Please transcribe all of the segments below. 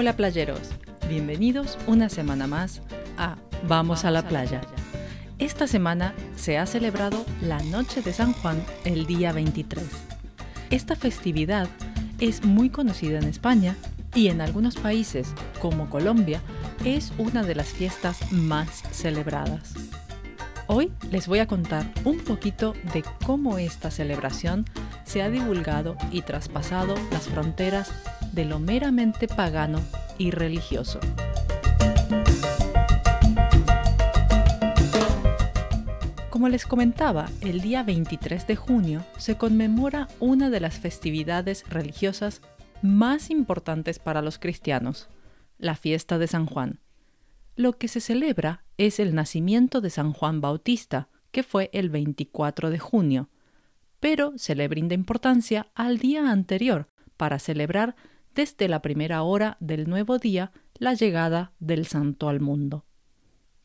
Hola playeros, bienvenidos una semana más a Vamos a la playa. Esta semana se ha celebrado la Noche de San Juan el día 23. Esta festividad es muy conocida en España y en algunos países, como Colombia, es una de las fiestas más celebradas. Hoy les voy a contar un poquito de cómo esta celebración se ha divulgado y traspasado las fronteras de lo meramente pagano y religioso. Como les comentaba, el día 23 de junio se conmemora una de las festividades religiosas más importantes para los cristianos, la fiesta de San Juan. Lo que se celebra es el nacimiento de San Juan Bautista, que fue el 24 de junio, pero se le brinda importancia al día anterior para celebrar desde la primera hora del nuevo día la llegada del santo al mundo.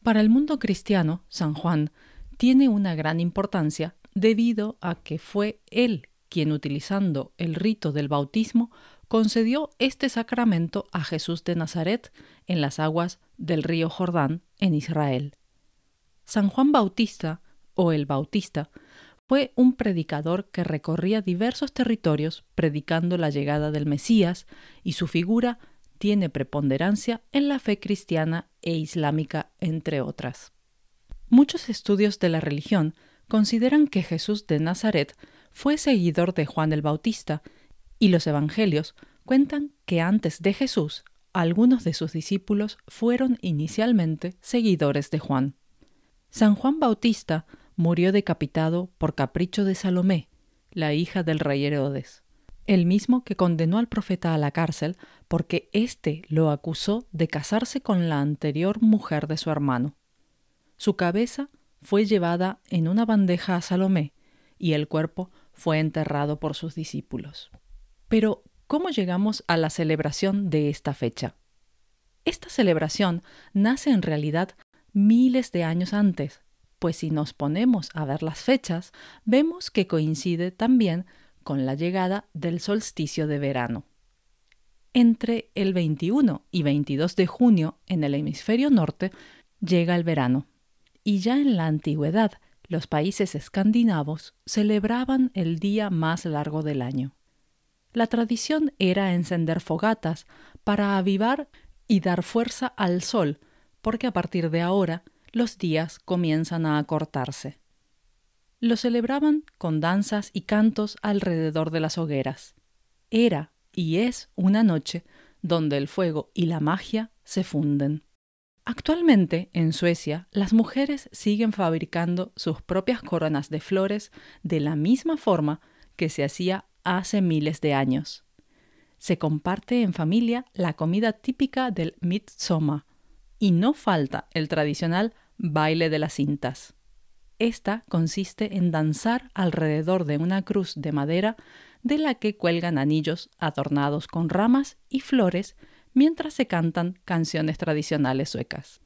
Para el mundo cristiano, San Juan tiene una gran importancia debido a que fue él quien, utilizando el rito del bautismo, concedió este sacramento a Jesús de Nazaret en las aguas del río Jordán en Israel. San Juan Bautista, o el Bautista, fue un predicador que recorría diversos territorios predicando la llegada del Mesías y su figura tiene preponderancia en la fe cristiana e islámica, entre otras. Muchos estudios de la religión consideran que Jesús de Nazaret fue seguidor de Juan el Bautista, y los evangelios cuentan que antes de Jesús algunos de sus discípulos fueron inicialmente seguidores de Juan. San Juan Bautista murió decapitado por capricho de Salomé, la hija del rey Herodes, el mismo que condenó al profeta a la cárcel porque éste lo acusó de casarse con la anterior mujer de su hermano. Su cabeza fue llevada en una bandeja a Salomé y el cuerpo fue enterrado por sus discípulos. Pero, ¿cómo llegamos a la celebración de esta fecha? Esta celebración nace en realidad miles de años antes, pues si nos ponemos a ver las fechas, vemos que coincide también con la llegada del solsticio de verano. Entre el 21 y 22 de junio en el hemisferio norte llega el verano, y ya en la antigüedad los países escandinavos celebraban el día más largo del año. La tradición era encender fogatas para avivar y dar fuerza al sol, porque a partir de ahora los días comienzan a acortarse. Lo celebraban con danzas y cantos alrededor de las hogueras. Era y es una noche donde el fuego y la magia se funden. Actualmente, en Suecia, las mujeres siguen fabricando sus propias coronas de flores de la misma forma que se hacía hace miles de años. Se comparte en familia la comida típica del Midsommar y no falta el tradicional baile de las cintas. Esta consiste en danzar alrededor de una cruz de madera de la que cuelgan anillos adornados con ramas y flores mientras se cantan canciones tradicionales suecas.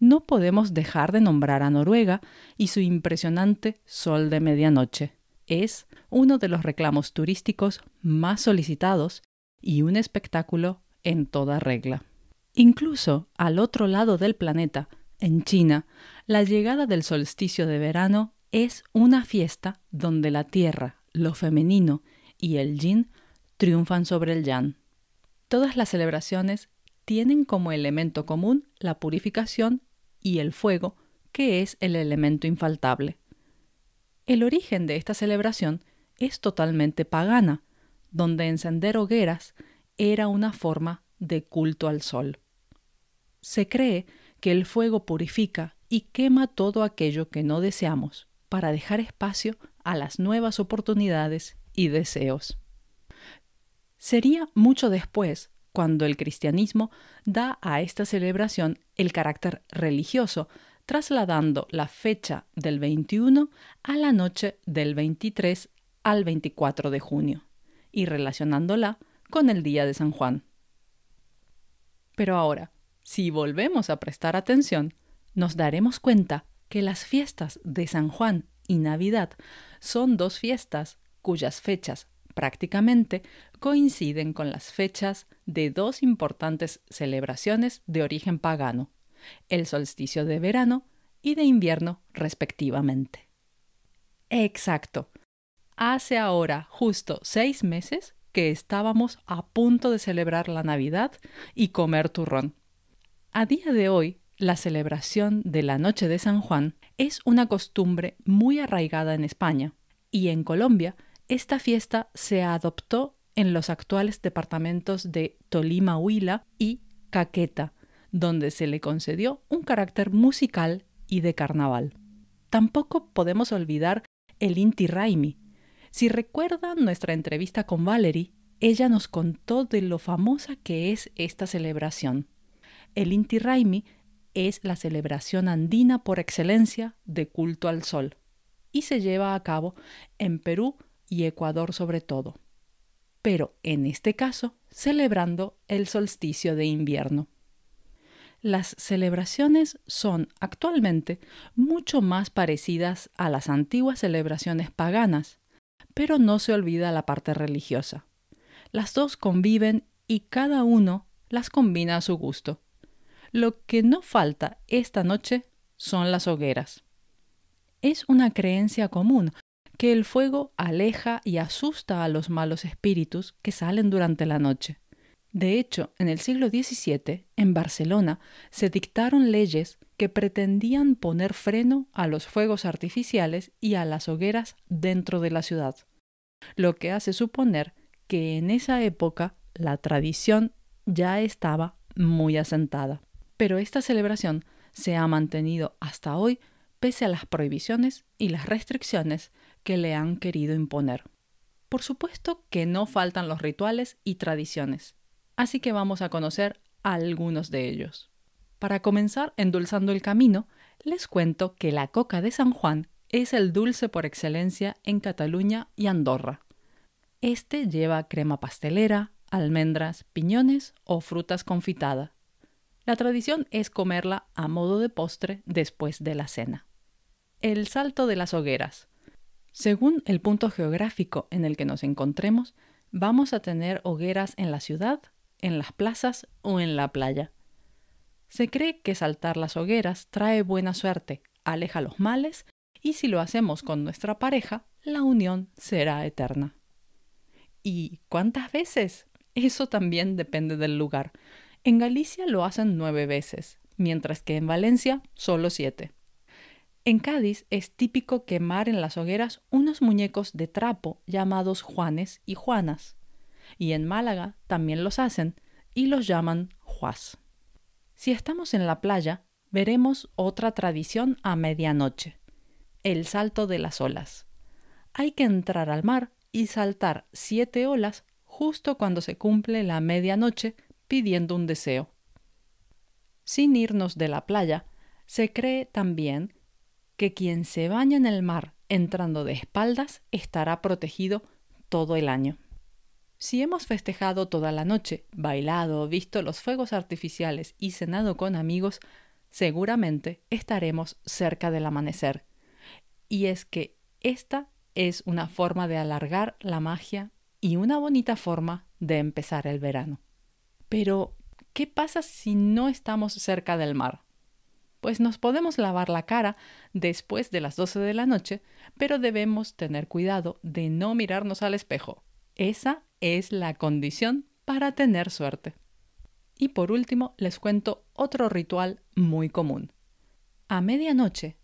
No podemos dejar de nombrar a Noruega y su impresionante Sol de Medianoche. Es uno de los reclamos turísticos más solicitados y un espectáculo en toda regla. Incluso al otro lado del planeta, en China, la llegada del solsticio de verano es una fiesta donde la tierra, lo femenino y el yin triunfan sobre el yang. Todas las celebraciones tienen como elemento común la purificación y el fuego, que es el elemento infaltable. El origen de esta celebración es totalmente pagana, donde encender hogueras era una forma de culto al sol. Se cree que el fuego purifica y quema todo aquello que no deseamos para dejar espacio a las nuevas oportunidades y deseos. Sería mucho después cuando el cristianismo da a esta celebración el carácter religioso, trasladando la fecha del 21 a la noche del 23 al 24 de junio y relacionándola con el día de San Juan. Pero ahora, si volvemos a prestar atención, nos daremos cuenta que las fiestas de San Juan y Navidad son dos fiestas cuyas fechas prácticamente coinciden con las fechas de dos importantes celebraciones de origen pagano, el solsticio de verano y de invierno respectivamente. Exacto. Hace ahora justo seis meses que estábamos a punto de celebrar la Navidad y comer turrón. A día de hoy, la celebración de la Noche de San Juan es una costumbre muy arraigada en España y en Colombia esta fiesta se adoptó en los actuales departamentos de Tolima Huila y Caqueta, donde se le concedió un carácter musical y de carnaval. Tampoco podemos olvidar el Inti Raimi. Si recuerdan nuestra entrevista con Valerie, ella nos contó de lo famosa que es esta celebración. El Inti Raimi es la celebración andina por excelencia de culto al sol y se lleva a cabo en Perú y Ecuador sobre todo, pero en este caso celebrando el solsticio de invierno. Las celebraciones son actualmente mucho más parecidas a las antiguas celebraciones paganas, pero no se olvida la parte religiosa. Las dos conviven y cada uno las combina a su gusto. Lo que no falta esta noche son las hogueras. Es una creencia común que el fuego aleja y asusta a los malos espíritus que salen durante la noche. De hecho, en el siglo XVII, en Barcelona, se dictaron leyes que pretendían poner freno a los fuegos artificiales y a las hogueras dentro de la ciudad, lo que hace suponer que en esa época la tradición ya estaba muy asentada. Pero esta celebración se ha mantenido hasta hoy pese a las prohibiciones y las restricciones que le han querido imponer. Por supuesto que no faltan los rituales y tradiciones, así que vamos a conocer algunos de ellos. Para comenzar endulzando el camino, les cuento que la coca de San Juan es el dulce por excelencia en Cataluña y Andorra. Este lleva crema pastelera, almendras, piñones o frutas confitadas. La tradición es comerla a modo de postre después de la cena. El salto de las hogueras. Según el punto geográfico en el que nos encontremos, vamos a tener hogueras en la ciudad, en las plazas o en la playa. Se cree que saltar las hogueras trae buena suerte, aleja los males y si lo hacemos con nuestra pareja, la unión será eterna. ¿Y cuántas veces? Eso también depende del lugar. En Galicia lo hacen nueve veces, mientras que en Valencia solo siete. En Cádiz es típico quemar en las hogueras unos muñecos de trapo llamados Juanes y Juanas, y en Málaga también los hacen y los llaman Juas. Si estamos en la playa, veremos otra tradición a medianoche, el salto de las olas. Hay que entrar al mar y saltar siete olas justo cuando se cumple la medianoche pidiendo un deseo. Sin irnos de la playa, se cree también que quien se baña en el mar entrando de espaldas estará protegido todo el año. Si hemos festejado toda la noche, bailado, visto los fuegos artificiales y cenado con amigos, seguramente estaremos cerca del amanecer. Y es que esta es una forma de alargar la magia y una bonita forma de empezar el verano. Pero, ¿qué pasa si no estamos cerca del mar? pues nos podemos lavar la cara después de las 12 de la noche, pero debemos tener cuidado de no mirarnos al espejo. Esa es la condición para tener suerte. Y por último, les cuento otro ritual muy común. A medianoche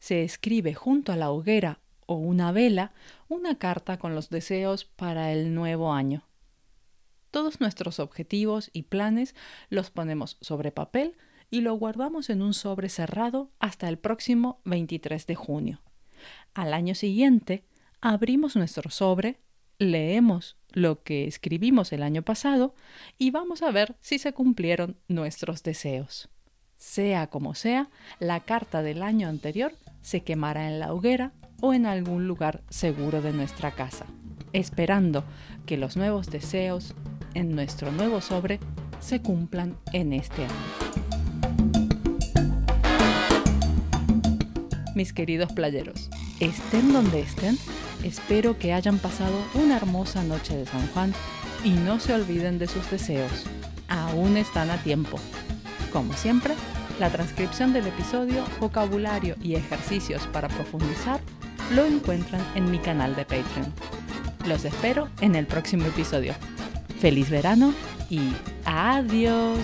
se escribe junto a la hoguera o una vela una carta con los deseos para el nuevo año. Todos nuestros objetivos y planes los ponemos sobre papel y lo guardamos en un sobre cerrado hasta el próximo 23 de junio. Al año siguiente, abrimos nuestro sobre, leemos lo que escribimos el año pasado y vamos a ver si se cumplieron nuestros deseos. Sea como sea, la carta del año anterior se quemará en la hoguera o en algún lugar seguro de nuestra casa, esperando que los nuevos deseos en nuestro nuevo sobre se cumplan en este año. mis queridos playeros. Estén donde estén, espero que hayan pasado una hermosa noche de San Juan y no se olviden de sus deseos. Aún están a tiempo. Como siempre, la transcripción del episodio, vocabulario y ejercicios para profundizar lo encuentran en mi canal de Patreon. Los espero en el próximo episodio. Feliz verano y adiós.